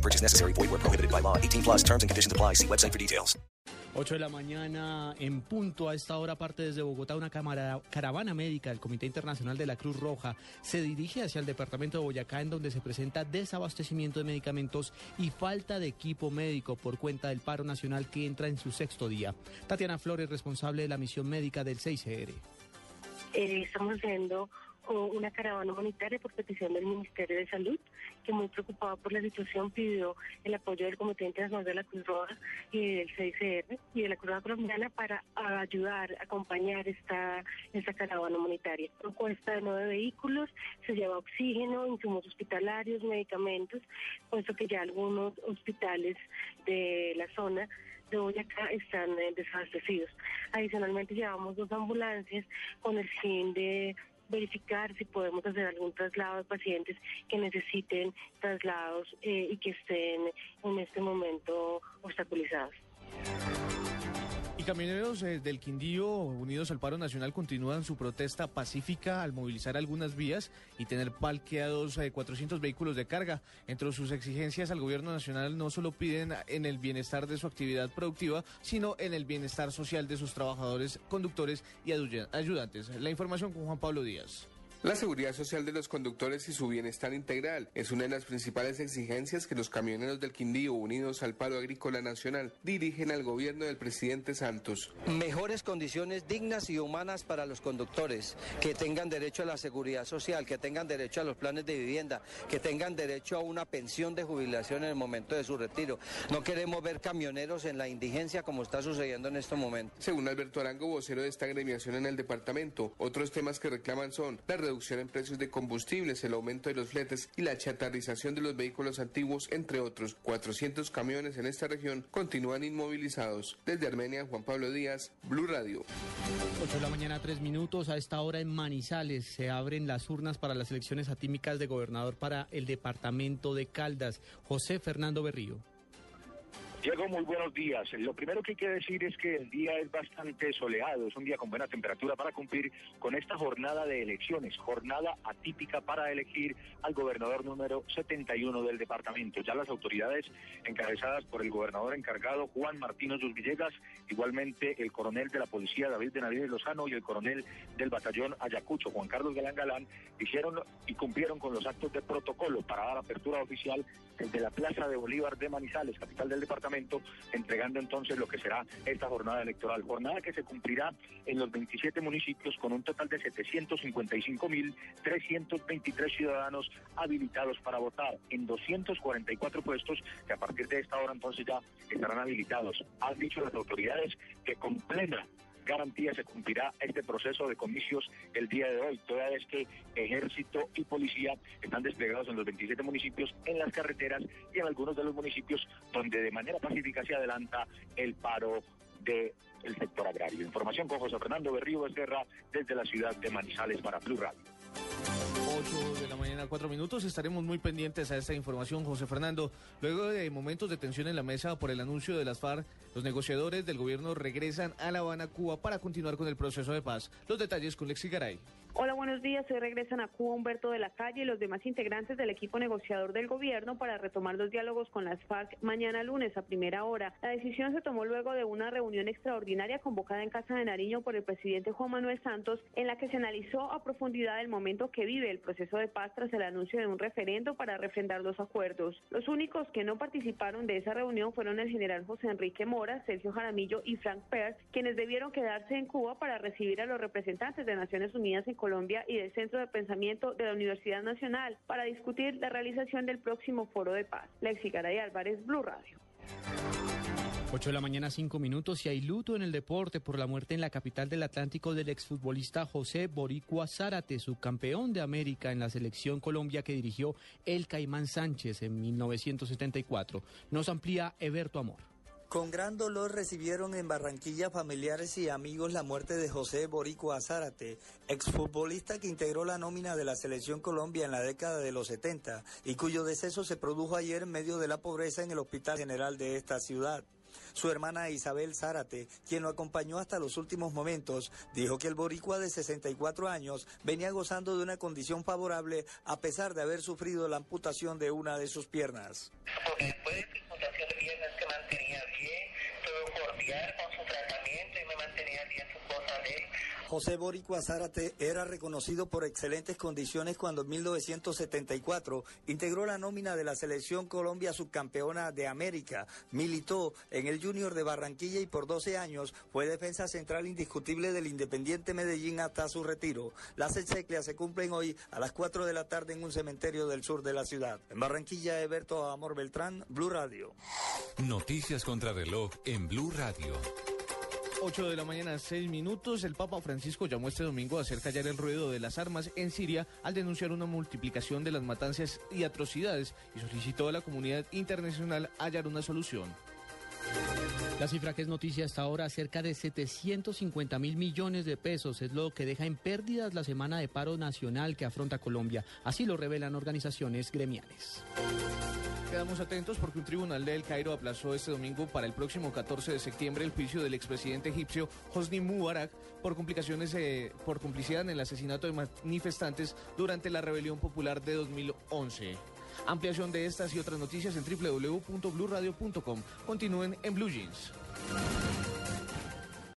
No purchase necessary. Void where prohibited by law. 18 plus terms and conditions apply. See website for details. 8 de la mañana en punto a esta hora parte desde Bogotá una caravana médica del Comité Internacional de la Cruz Roja se dirige hacia el departamento de Boyacá en donde se presenta desabastecimiento de medicamentos y falta de equipo médico por cuenta del paro nacional que entra en su sexto día. Tatiana Flores, responsable de la misión médica del 6CR. Eh, estamos haciendo una caravana humanitaria por petición del Ministerio de Salud, que muy preocupado por la situación pidió el apoyo del Comité Internacional de la Cruz Roja y del CICR y de la Cruz Roja Colombiana para ayudar, acompañar esta, esta caravana humanitaria. Propuesta de nueve vehículos, se lleva oxígeno, insumos hospitalarios, medicamentos, puesto que ya algunos hospitales de la zona de Boyacá están eh. Adicionalmente llevamos dos ambulancias con el fin de verificar si podemos hacer algún traslado de pacientes que necesiten traslados eh, y que estén en este momento obstaculizados. Y camioneros eh, del Quindío, unidos al paro nacional, continúan su protesta pacífica al movilizar algunas vías y tener parqueados eh, 400 vehículos de carga. Entre sus exigencias al gobierno nacional no solo piden en el bienestar de su actividad productiva, sino en el bienestar social de sus trabajadores, conductores y ayu- ayudantes. La información con Juan Pablo Díaz. La seguridad social de los conductores y su bienestar integral es una de las principales exigencias que los camioneros del Quindío, unidos al paro agrícola nacional, dirigen al gobierno del presidente Santos. Mejores condiciones dignas y humanas para los conductores, que tengan derecho a la seguridad social, que tengan derecho a los planes de vivienda, que tengan derecho a una pensión de jubilación en el momento de su retiro. No queremos ver camioneros en la indigencia como está sucediendo en este momento. Según Alberto Arango, vocero de esta agremiación en el departamento, otros temas que reclaman son la reducción en precios de combustibles, el aumento de los fletes y la chatarrización de los vehículos antiguos, entre otros. 400 camiones en esta región continúan inmovilizados. Desde Armenia, Juan Pablo Díaz, Blue Radio. 8 de la mañana, 3 minutos. A esta hora en Manizales se abren las urnas para las elecciones atímicas de gobernador para el departamento de Caldas. José Fernando Berrío. Diego, muy buenos días. Lo primero que hay que decir es que el día es bastante soleado, es un día con buena temperatura para cumplir con esta jornada de elecciones, jornada atípica para elegir al gobernador número 71 del departamento. Ya las autoridades encabezadas por el gobernador encargado Juan Martínez Dos Villegas, igualmente el coronel de la policía David Benavides Lozano y el coronel del batallón Ayacucho Juan Carlos Galán Galán, hicieron y cumplieron con los actos de protocolo para dar apertura oficial desde la Plaza de Bolívar de Manizales, capital del departamento entregando entonces lo que será esta jornada electoral. Jornada que se cumplirá en los 27 municipios con un total de 755.323 ciudadanos habilitados para votar en 244 puestos que a partir de esta hora entonces ya estarán habilitados. Han dicho las autoridades que con plena garantía se cumplirá este proceso de comicios el día de hoy, toda vez que ejército y policía están desplegados en los 27 municipios, en las carreteras y en algunos de los municipios donde de manera pacífica se adelanta el paro del sector agrario. Información con José Fernando Berrío Becerra desde la ciudad de Manizales para Radio. 8 de la mañana, 4 minutos. Estaremos muy pendientes a esta información, José Fernando. Luego de momentos de tensión en la mesa por el anuncio de las FARC, los negociadores del gobierno regresan a La Habana, Cuba, para continuar con el proceso de paz. Los detalles con Lexi Garay. Hola, buenos días. Hoy regresan a Cuba Humberto de la Calle y los demás integrantes del equipo negociador del gobierno para retomar los diálogos con las FARC mañana lunes a primera hora. La decisión se tomó luego de una reunión extraordinaria convocada en Casa de Nariño por el presidente Juan Manuel Santos, en la que se analizó a profundidad el momento que vive el proceso de paz tras el anuncio de un referendo para refrendar los acuerdos. Los únicos que no participaron de esa reunión fueron el general José Enrique Mora, Sergio Jaramillo y Frank Perth, quienes debieron quedarse en Cuba para recibir a los representantes de Naciones Unidas en Colombia y del Centro de Pensamiento de la Universidad Nacional para discutir la realización del próximo foro de paz. Lexi Garay Álvarez, Blue Radio. 8 de la mañana, 5 minutos, y hay luto en el deporte por la muerte en la capital del Atlántico del exfutbolista José Boricua Zárate, subcampeón de América en la selección Colombia que dirigió el Caimán Sánchez en 1974. Nos amplía Eberto Amor. Con gran dolor recibieron en Barranquilla familiares y amigos la muerte de José Boricua Zárate, exfutbolista que integró la nómina de la Selección Colombia en la década de los 70 y cuyo deceso se produjo ayer en medio de la pobreza en el Hospital General de esta ciudad. Su hermana Isabel Zárate, quien lo acompañó hasta los últimos momentos, dijo que el boricua de 64 años venía gozando de una condición favorable a pesar de haber sufrido la amputación de una de sus piernas. Con su tratamiento y me mantenía bien su cosas de José Boricua Zárate era reconocido por excelentes condiciones cuando en 1974 integró la nómina de la selección Colombia subcampeona de América. Militó en el Junior de Barranquilla y por 12 años fue defensa central indiscutible del Independiente Medellín hasta su retiro. Las exequias se cumplen hoy a las 4 de la tarde en un cementerio del sur de la ciudad. En Barranquilla, Eberto Amor Beltrán, Blue Radio. Noticias contra reloj en Blue Radio. 8 de la mañana, 6 minutos. El Papa Francisco llamó este domingo a hacer callar el ruido de las armas en Siria al denunciar una multiplicación de las matanzas y atrocidades y solicitó a la comunidad internacional hallar una solución. La cifra que es noticia hasta ahora, cerca de 750 mil millones de pesos, es lo que deja en pérdidas la semana de paro nacional que afronta Colombia. Así lo revelan organizaciones gremiales. Quedamos atentos porque un tribunal de El Cairo aplazó este domingo para el próximo 14 de septiembre el juicio del expresidente egipcio Hosni Mubarak por complicaciones eh, por complicidad en el asesinato de manifestantes durante la rebelión popular de 2011. Ampliación de estas y otras noticias en www.bluradio.com. Continúen en Blue Jeans.